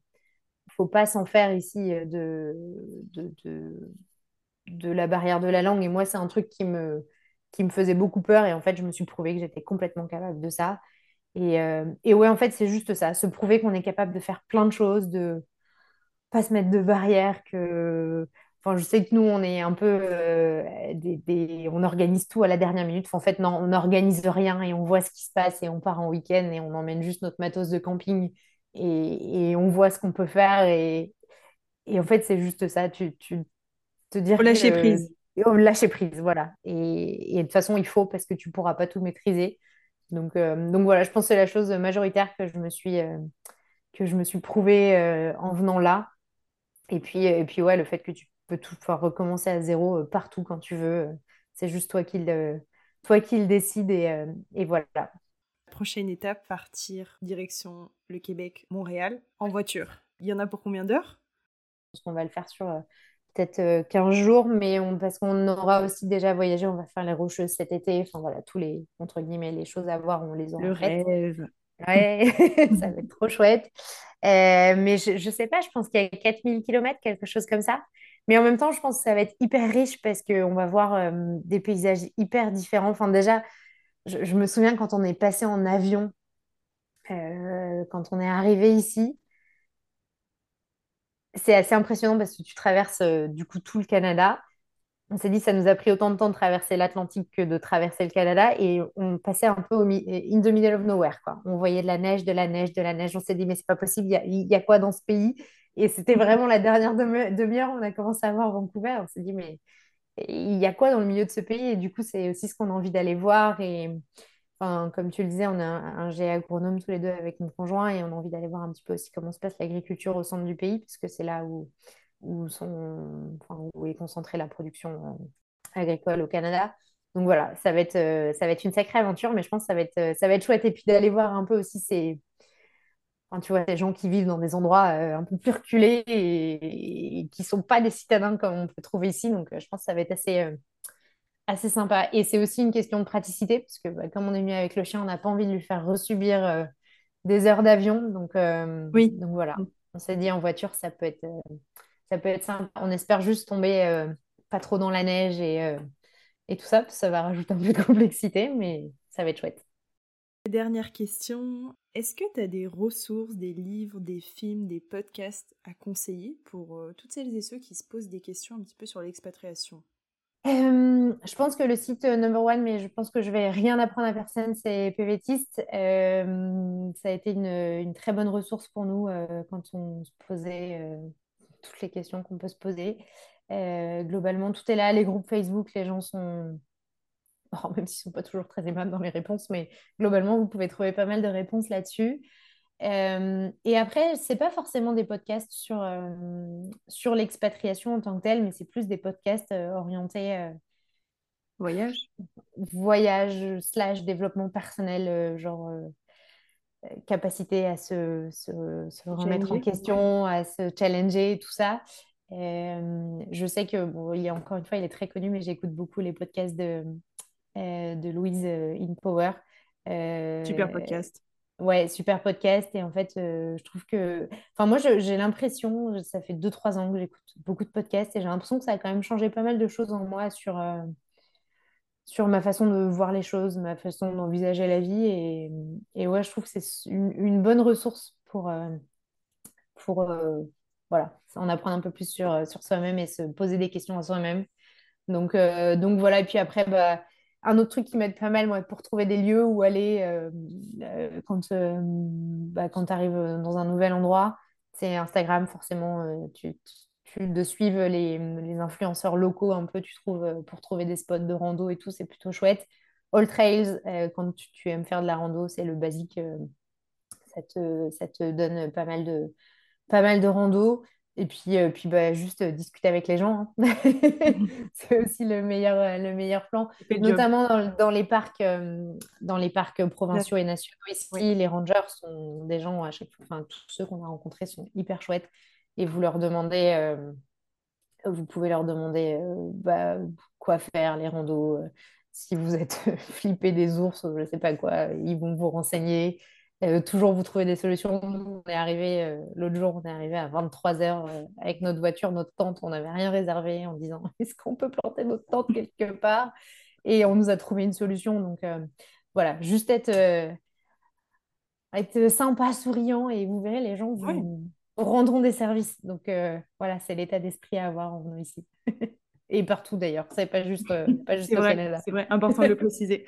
faut pas s'en faire ici euh, de, de, de, la barrière de la langue. Et moi, c'est un truc qui me, qui me faisait beaucoup peur. Et en fait, je me suis prouvé que j'étais complètement capable de ça. Et, euh, et ouais, en fait, c'est juste ça, se prouver qu'on est capable de faire plein de choses, de pas se mettre de barrières, que je sais que nous, on est un peu euh, des, on organise tout à la dernière minute. en fait, non, on n'organise rien et on voit ce qui se passe et on part en week-end et on emmène juste notre matos de camping et, on voit ce qu'on peut faire. Et, en fait, c'est juste ça. Tu, tu te dire. lâcher prise. lâcher prise, voilà. Et, de toute façon, il faut parce que tu ne pourras pas tout maîtriser. Donc, euh, donc voilà, je pense que c'est la chose majoritaire que je me suis, euh, que je me suis prouvée en venant là. Et puis, et puis ouais, le fait que tu peux tout pouvoir recommencer à zéro euh, partout quand tu veux. C'est juste toi qui le, toi qui le décide et, euh, et voilà. Prochaine étape, partir direction le Québec, Montréal, en voiture. Il y en a pour combien d'heures? On va le faire sur euh, peut-être 15 jours, mais on, parce qu'on aura aussi déjà voyagé, on va faire les Rocheuses cet été. Enfin voilà, tous les, entre guillemets, les choses à voir, on les aura Le rêve. Ouais, ça va être trop chouette. mais je ne sais pas, je pense qu'il y a 4000 km, quelque chose comme ça. Mais en même temps, je pense que ça va être hyper riche parce qu'on va voir euh, des paysages hyper différents. Enfin, déjà, je, me souviens quand on est passé en avion, euh, quand on est arrivé ici, c'est assez impressionnant parce que tu traverses euh, du coup tout le Canada on s'est dit ça nous a pris autant de temps de traverser l'Atlantique que de traverser le Canada et on passait un peu au in the middle of nowhere quoi. On voyait de la neige, de la neige, de la neige. On s'est dit mais c'est pas possible, il y, a, quoi dans ce pays? Et c'était vraiment la dernière demi-heure, on a commencé à voir Vancouver. On s'est dit mais il y a quoi dans le milieu de ce pays? Et du coup c'est aussi ce qu'on a envie d'aller voir et Enfin, comme tu le disais, on a un, GA agronome tous les deux avec mon conjoint et on a envie d'aller voir un petit peu aussi comment se passe l'agriculture au centre du pays, puisque c'est là où, où, sont, où est concentrée la production agricole au Canada. Donc voilà, ça va être, euh, ça va être une sacrée aventure, mais je pense que ça va être, euh, ça va être chouette. Et puis d'aller voir un peu aussi ces, enfin, tu vois, ces gens qui vivent dans des endroits un peu plus reculés et, qui ne sont pas des citadins comme on peut trouver ici. Donc je pense que ça va être assez, assez sympa. Et c'est aussi une question de praticité, parce que bah, comme on est venu avec le chien, on n'a pas envie de lui faire resubir des heures d'avion. Donc, oui. donc voilà, on s'est dit en voiture, ça peut être ça peut être simple. On espère juste tomber euh, pas trop dans la neige et, euh, et tout ça, ça va rajouter un peu de complexité, mais ça va être chouette. Dernière question, est-ce que tu as des ressources, des livres, des films, des podcasts à conseiller pour euh, toutes celles et ceux qui se posent des questions un petit peu sur l'expatriation? Je pense que le site number one, mais je pense que je vais rien apprendre à personne, c'est PVTist. ça a été une, une, très bonne ressource pour nous quand on se posait toutes les questions qu'on peut se poser. Euh, globalement, tout est là. Les groupes Facebook, les gens sont. Même s'ils ne sont pas toujours très aimables dans les réponses, mais globalement, vous pouvez trouver pas mal de réponses là-dessus. Euh, et après, ce n'est pas forcément des podcasts sur, euh, sur l'expatriation en tant que telle, mais c'est plus des podcasts orientés voyage. Voyage slash développement personnel, genre capacité à se, se, remettre en question, à se challenger tout ça. Euh, je sais que, bon, il y a encore une fois, il est très connu, mais j'écoute beaucoup les podcasts de, euh, de Louise euh, In Power. super podcast. Ouais, super podcast. Et en fait, je trouve que. Enfin, moi, j'ai l'impression, ça fait 2-3 ans que j'écoute beaucoup de podcasts et j'ai l'impression que ça a quand même changé pas mal de choses en moi sur, sur ma façon de voir les choses, ma façon d'envisager la vie. Et, et, ouais, je trouve que c'est une, une, bonne ressource pour, pour voilà, en apprendre un peu plus sur, sur soi-même et se poser des questions à soi-même. Donc, donc voilà, et puis après, bah un autre truc qui m'aide pas mal, pour trouver des lieux où aller euh, euh, quand, euh, bah, tu arrives dans un nouvel endroit, c'est Instagram, forcément. tu, de suivre les, influenceurs locaux un peu, tu trouves, pour trouver des spots de rando et tout, c'est plutôt chouette. All Trails, quand tu, aimes faire de la rando, c'est le basique. ça, te, ça te donne pas mal de, pas mal de rando. Et puis, euh, puis bah, juste euh, discuter avec les gens. Hein. c'est aussi le meilleur, euh, le meilleur plan, notamment dans, dans, les parcs, dans les parcs provinciaux et nationaux. Ici, les rangers sont des gens, à chaque fois, enfin, tous ceux qu'on a rencontrés sont hyper chouettes. Et vous leur demandez, vous pouvez leur demander bah, quoi faire, les randos. si vous êtes flippé des ours, je ne sais pas quoi, ils vont vous renseigner. Euh, toujours vous trouver des solutions. On est arrivé, euh, l'autre jour, on est arrivé à 23 heures euh, avec notre voiture, notre tente. On n'avait rien réservé en disant est-ce qu'on peut planter notre tente quelque part? Et on nous a trouvé une solution. Donc voilà, juste être, être sympa, souriant et vous verrez, les gens vous rendront des services. Donc voilà, c'est l'état d'esprit à avoir en venant ici. et partout d'ailleurs, c'est pas juste, pas juste au Canada. C'est vrai, important de le préciser.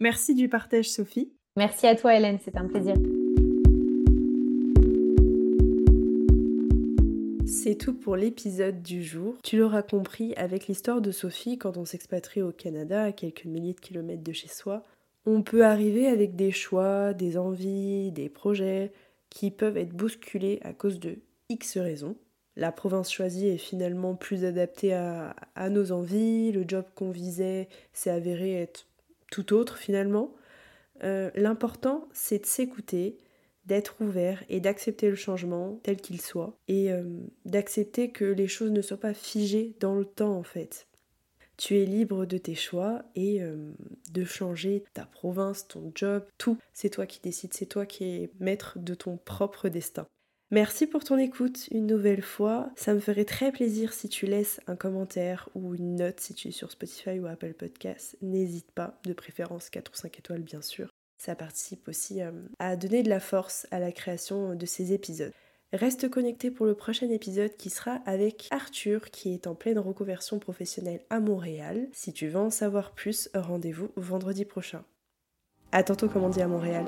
Merci du partage, Sophie. Merci à toi, Hélène, c'est un plaisir. C'est tout pour l'épisode du jour. Tu l'auras compris avec l'histoire de Sophie, quand on s'expatrie au Canada, à quelques milliers de kilomètres de chez soi, on peut arriver avec des choix, des envies, des projets qui peuvent être bousculés à cause de X raisons. La province choisie est finalement plus adaptée à, à nos envies, le job qu'on visait s'est avéré être tout autre finalement. Euh, l'important, c'est de s'écouter, d'être ouvert et d'accepter le changement tel qu'il soit et euh, d'accepter que les choses ne soient pas figées dans le temps en fait. Tu es libre de tes choix et euh, de changer ta province, ton job, tout. C'est toi qui décides, c'est toi qui es maître de ton propre destin. Merci pour ton écoute une nouvelle fois. Ça me ferait très plaisir si tu laisses un commentaire ou une note si tu es sur Spotify ou Apple Podcasts. N'hésite pas, de préférence 4 ou 5 étoiles bien sûr. Ça participe aussi euh, à donner de la force à la création de ces épisodes. Reste connecté pour le prochain épisode qui sera avec Arthur qui est en pleine reconversion professionnelle à Montréal. Si tu veux en savoir plus, rendez-vous vendredi prochain. À tantôt comme on dit à Montréal.